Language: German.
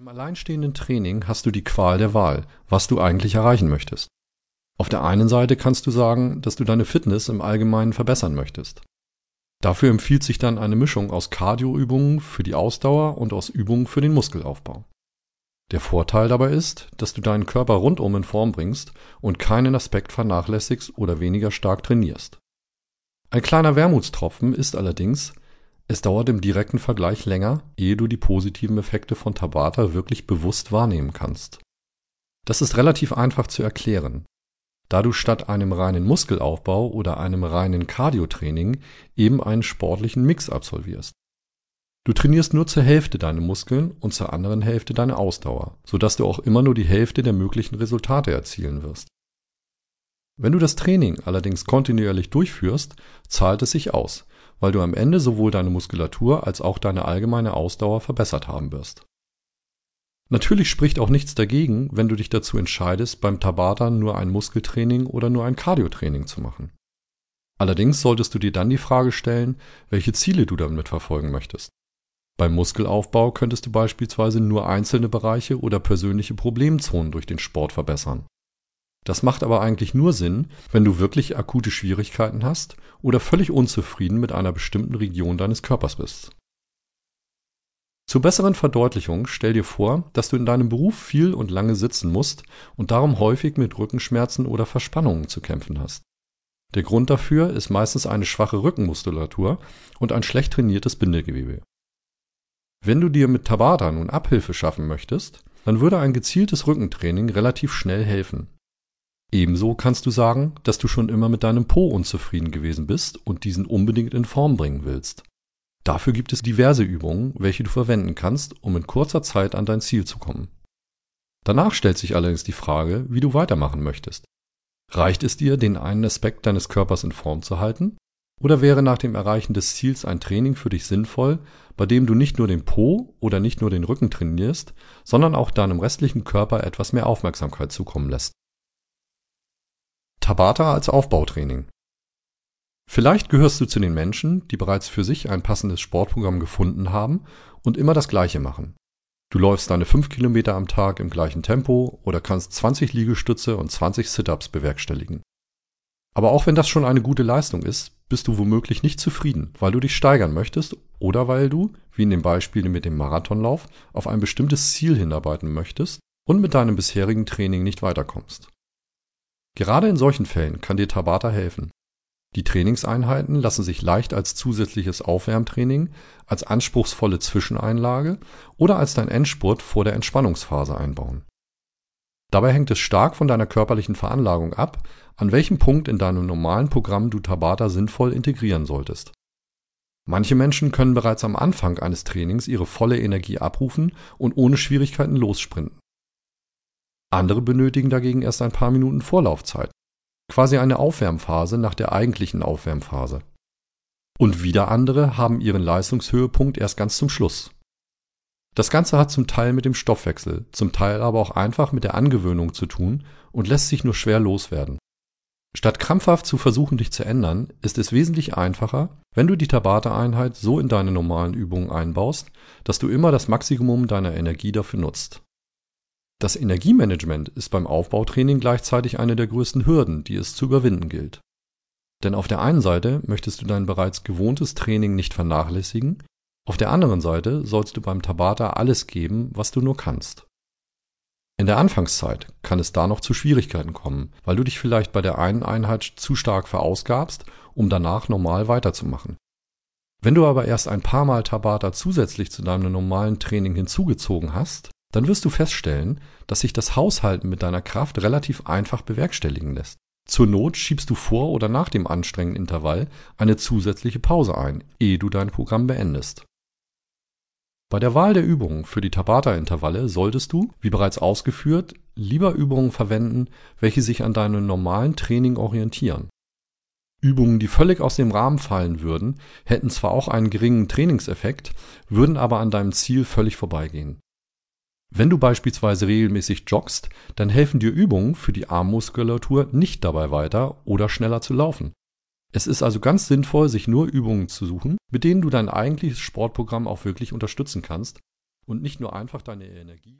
Im alleinstehenden Training hast du die Qual der Wahl, was du eigentlich erreichen möchtest. Auf der einen Seite kannst du sagen, dass du deine Fitness im Allgemeinen verbessern möchtest. Dafür empfiehlt sich dann eine Mischung aus Cardioübungen für die Ausdauer und aus Übungen für den Muskelaufbau. Der Vorteil dabei ist, dass du deinen Körper rundum in Form bringst und keinen Aspekt vernachlässigst oder weniger stark trainierst. Ein kleiner Wermutstropfen ist allerdings, es dauert im direkten Vergleich länger, ehe du die positiven Effekte von Tabata wirklich bewusst wahrnehmen kannst. Das ist relativ einfach zu erklären, da du statt einem reinen Muskelaufbau oder einem reinen Cardiotraining eben einen sportlichen Mix absolvierst. Du trainierst nur zur Hälfte deine Muskeln und zur anderen Hälfte deine Ausdauer, sodass du auch immer nur die Hälfte der möglichen Resultate erzielen wirst. Wenn du das Training allerdings kontinuierlich durchführst, zahlt es sich aus, weil du am Ende sowohl deine Muskulatur als auch deine allgemeine Ausdauer verbessert haben wirst. Natürlich spricht auch nichts dagegen, wenn du dich dazu entscheidest, beim Tabata nur ein Muskeltraining oder nur ein Cardiotraining zu machen. Allerdings solltest du dir dann die Frage stellen, welche Ziele du damit verfolgen möchtest. Beim Muskelaufbau könntest du beispielsweise nur einzelne Bereiche oder persönliche Problemzonen durch den Sport verbessern. Das macht aber eigentlich nur Sinn, wenn du wirklich akute Schwierigkeiten hast oder völlig unzufrieden mit einer bestimmten Region deines Körpers bist. Zur besseren Verdeutlichung stell dir vor, dass du in deinem Beruf viel und lange sitzen musst und darum häufig mit Rückenschmerzen oder Verspannungen zu kämpfen hast. Der Grund dafür ist meistens eine schwache Rückenmuskulatur und ein schlecht trainiertes Bindegewebe. Wenn du dir mit Tabata nun Abhilfe schaffen möchtest, dann würde ein gezieltes Rückentraining relativ schnell helfen. Ebenso kannst du sagen, dass du schon immer mit deinem Po unzufrieden gewesen bist und diesen unbedingt in Form bringen willst. Dafür gibt es diverse Übungen, welche du verwenden kannst, um in kurzer Zeit an dein Ziel zu kommen. Danach stellt sich allerdings die Frage, wie du weitermachen möchtest. Reicht es dir, den einen Aspekt deines Körpers in Form zu halten? Oder wäre nach dem Erreichen des Ziels ein Training für dich sinnvoll, bei dem du nicht nur den Po oder nicht nur den Rücken trainierst, sondern auch deinem restlichen Körper etwas mehr Aufmerksamkeit zukommen lässt? Tabata als Aufbautraining. Vielleicht gehörst du zu den Menschen, die bereits für sich ein passendes Sportprogramm gefunden haben und immer das Gleiche machen. Du läufst deine 5 Kilometer am Tag im gleichen Tempo oder kannst 20 Liegestütze und 20 Sit-ups bewerkstelligen. Aber auch wenn das schon eine gute Leistung ist, bist du womöglich nicht zufrieden, weil du dich steigern möchtest oder weil du, wie in dem Beispiel mit dem Marathonlauf, auf ein bestimmtes Ziel hinarbeiten möchtest und mit deinem bisherigen Training nicht weiterkommst. Gerade in solchen Fällen kann dir Tabata helfen. Die Trainingseinheiten lassen sich leicht als zusätzliches Aufwärmtraining, als anspruchsvolle Zwischeneinlage oder als dein Endspurt vor der Entspannungsphase einbauen. Dabei hängt es stark von deiner körperlichen Veranlagung ab, an welchem Punkt in deinem normalen Programm du Tabata sinnvoll integrieren solltest. Manche Menschen können bereits am Anfang eines Trainings ihre volle Energie abrufen und ohne Schwierigkeiten lossprinten. Andere benötigen dagegen erst ein paar Minuten Vorlaufzeit, quasi eine Aufwärmphase nach der eigentlichen Aufwärmphase. Und wieder andere haben ihren Leistungshöhepunkt erst ganz zum Schluss. Das Ganze hat zum Teil mit dem Stoffwechsel, zum Teil aber auch einfach mit der Angewöhnung zu tun und lässt sich nur schwer loswerden. Statt krampfhaft zu versuchen, dich zu ändern, ist es wesentlich einfacher, wenn du die Tabata-Einheit so in deine normalen Übungen einbaust, dass du immer das Maximum deiner Energie dafür nutzt. Das Energiemanagement ist beim Aufbautraining gleichzeitig eine der größten Hürden, die es zu überwinden gilt. Denn auf der einen Seite möchtest du dein bereits gewohntes Training nicht vernachlässigen, auf der anderen Seite sollst du beim Tabata alles geben, was du nur kannst. In der Anfangszeit kann es da noch zu Schwierigkeiten kommen, weil du dich vielleicht bei der einen Einheit zu stark verausgabst, um danach normal weiterzumachen. Wenn du aber erst ein paar Mal Tabata zusätzlich zu deinem normalen Training hinzugezogen hast, dann wirst du feststellen, dass sich das Haushalten mit deiner Kraft relativ einfach bewerkstelligen lässt. Zur Not schiebst du vor oder nach dem anstrengenden Intervall eine zusätzliche Pause ein, ehe du dein Programm beendest. Bei der Wahl der Übungen für die Tabata-Intervalle solltest du, wie bereits ausgeführt, lieber Übungen verwenden, welche sich an deinem normalen Training orientieren. Übungen, die völlig aus dem Rahmen fallen würden, hätten zwar auch einen geringen Trainingseffekt, würden aber an deinem Ziel völlig vorbeigehen. Wenn du beispielsweise regelmäßig joggst, dann helfen dir Übungen für die Armmuskulatur nicht dabei weiter oder schneller zu laufen. Es ist also ganz sinnvoll, sich nur Übungen zu suchen, mit denen du dein eigentliches Sportprogramm auch wirklich unterstützen kannst und nicht nur einfach deine Energie